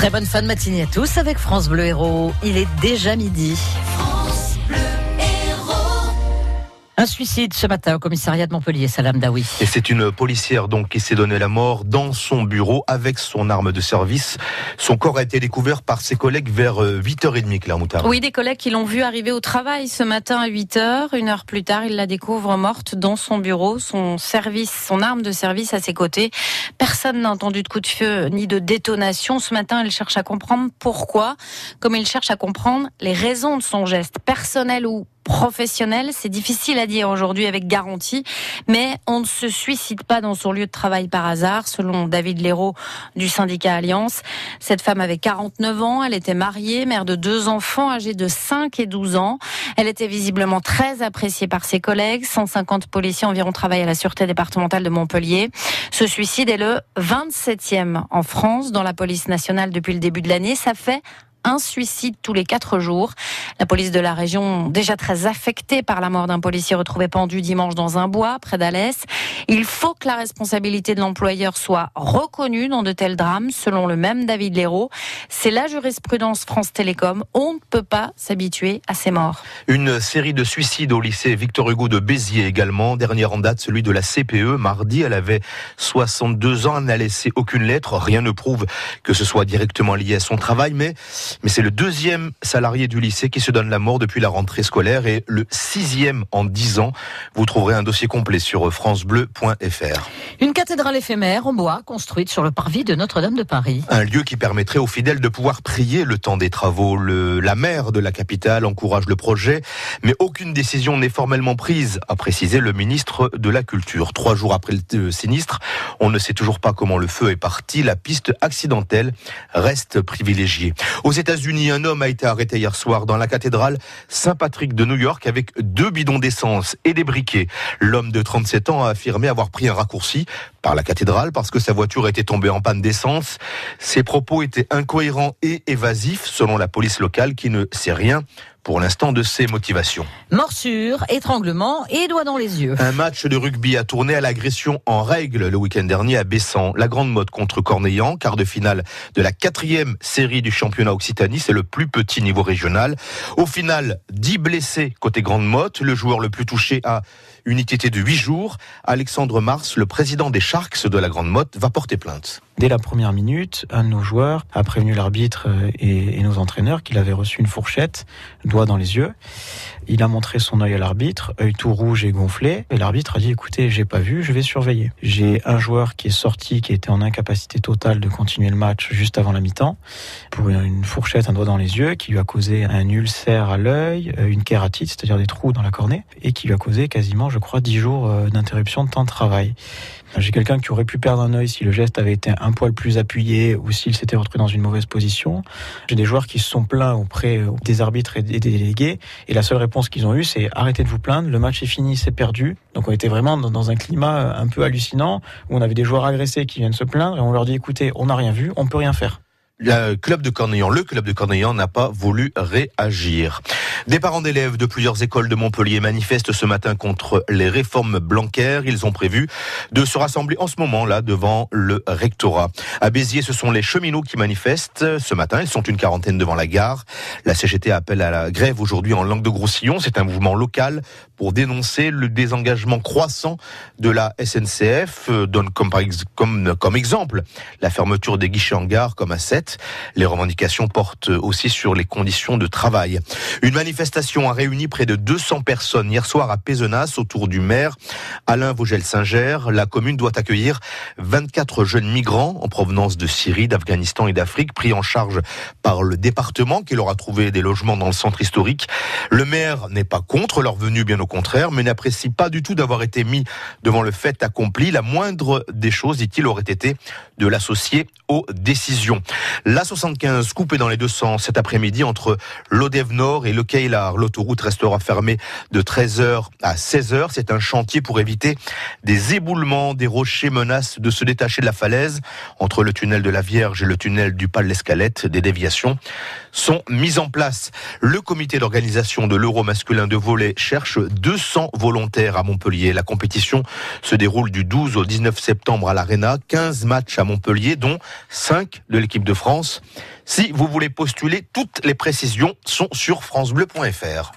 Très bonne fin de matinée à tous avec France Bleu Héros. Il est déjà midi. Un suicide ce matin au commissariat de Montpellier, Salam Daoui. Et c'est une policière donc qui s'est donné la mort dans son bureau avec son arme de service. Son corps a été découvert par ses collègues vers 8h30, Claire Moutard. Oui, des collègues qui l'ont vu arriver au travail ce matin à 8h. Une heure plus tard, il la découvre morte dans son bureau, son service, son arme de service à ses côtés. Personne n'a entendu de coup de feu ni de détonation. Ce matin, elle cherche à comprendre pourquoi, comme il cherche à comprendre les raisons de son geste, personnel ou professionnel. C'est difficile à dire aujourd'hui avec garantie, mais on ne se suicide pas dans son lieu de travail par hasard, selon David Léraud du syndicat Alliance. Cette femme avait 49 ans, elle était mariée, mère de deux enfants âgés de 5 et 12 ans. Elle était visiblement très appréciée par ses collègues. 150 policiers environ travaillent à la Sûreté départementale de Montpellier. Ce suicide est le 27e en France dans la police nationale depuis le début de l'année. Ça fait un suicide tous les quatre jours. La police de la région, déjà très affectée par la mort d'un policier retrouvé pendu dimanche dans un bois près d'Alès. Il faut que la responsabilité de l'employeur soit reconnue dans de tels drames, selon le même David Léraud. C'est la jurisprudence France Télécom. On ne peut pas s'habituer à ces morts. Une série de suicides au lycée Victor Hugo de Béziers également. Dernière en date, celui de la CPE. Mardi, elle avait 62 ans. Elle n'a laissé aucune lettre. Rien ne prouve que ce soit directement lié à son travail, mais mais c'est le deuxième salarié du lycée qui se donne la mort depuis la rentrée scolaire et le sixième en dix ans. Vous trouverez un dossier complet sur francebleu.fr. Une cathédrale éphémère en bois construite sur le parvis de Notre-Dame de Paris. Un lieu qui permettrait aux fidèles de pouvoir prier le temps des travaux. Le, la maire de la capitale encourage le projet, mais aucune décision n'est formellement prise, a précisé le ministre de la Culture. Trois jours après le sinistre, on ne sait toujours pas comment le feu est parti. La piste accidentelle reste privilégiée. Aux États-Unis, un homme a été arrêté hier soir dans la cathédrale Saint-Patrick de New York avec deux bidons d'essence et des briquets. L'homme de 37 ans a affirmé avoir pris un raccourci par la cathédrale parce que sa voiture était tombée en panne d'essence. Ses propos étaient incohérents et évasifs selon la police locale qui ne sait rien pour l'instant de ses motivations. Morsure, étranglement et doigts dans les yeux. Un match de rugby a tourné à l'agression en règle le week-end dernier à Bessan. La grande mode contre Corneillan, quart de finale de la quatrième série du championnat Occitanie, c'est le plus petit niveau régional. Au final, 10 blessés côté grande motte. Le joueur le plus touché a une unité de 8 jours. Alexandre Mars, le président des Sharks de la grande motte, va porter plainte. Dès la première minute, un de nos joueurs a prévenu l'arbitre et, et nos entraîneurs qu'il avait reçu une fourchette, doigt dans les yeux. Il a montré son œil à l'arbitre, œil tout rouge et gonflé, et l'arbitre a dit écoutez, j'ai pas vu, je vais surveiller. J'ai un joueur qui est sorti, qui était en incapacité totale de continuer le match juste avant la mi-temps, pour une fourchette, un doigt dans les yeux, qui lui a causé un ulcère à l'œil, une kératite, c'est-à-dire des trous dans la cornée, et qui lui a causé quasiment, je crois, 10 jours d'interruption de temps de travail. J'ai quelqu'un qui aurait pu perdre un œil si le geste avait été un poil plus appuyé ou s'il s'était retrouvé dans une mauvaise position. J'ai des joueurs qui se sont plaints auprès des arbitres et des et la seule réponse qu'ils ont eue c'est arrêtez de vous plaindre, le match est fini, c'est perdu. Donc on était vraiment dans un climat un peu hallucinant où on avait des joueurs agressés qui viennent se plaindre et on leur dit écoutez, on n'a rien vu, on peut rien faire. Le club de Corneillan, le club de n'a pas voulu réagir. Des parents d'élèves de plusieurs écoles de Montpellier manifestent ce matin contre les réformes blancaires. Ils ont prévu de se rassembler en ce moment-là devant le rectorat. À Béziers, ce sont les cheminots qui manifestent ce matin. Ils sont une quarantaine devant la gare. La CGT appelle à la grève aujourd'hui en langue de Groussillon. C'est un mouvement local pour dénoncer le désengagement croissant de la SNCF. Donne comme, comme, comme exemple la fermeture des guichets en gare comme à 7 les revendications portent aussi sur les conditions de travail. Une manifestation a réuni près de 200 personnes hier soir à Pézenas autour du maire Alain Vogel-Singer. La commune doit accueillir 24 jeunes migrants en provenance de Syrie, d'Afghanistan et d'Afrique, pris en charge par le département qui leur a trouvé des logements dans le centre historique. Le maire n'est pas contre leur venue, bien au contraire, mais n'apprécie pas du tout d'avoir été mis devant le fait accompli. La moindre des choses, dit-il, aurait été de l'associer aux décisions. La 75 coupée dans les deux sens cet après-midi entre l'Odève Nord et le Keilar. L'autoroute restera fermée de 13h à 16h. C'est un chantier pour éviter des éboulements. Des rochers menacent de se détacher de la falaise entre le tunnel de la Vierge et le tunnel du Pas de l'Escalette. Des déviations sont mises en place. Le comité d'organisation de l'Euro masculin de volet cherche 200 volontaires à Montpellier. La compétition se déroule du 12 au 19 septembre à l'Arena. 15 matchs à Montpellier, dont 5 de l'équipe de France Si vous voulez postuler, toutes les précisions sont sur francebleu.fr.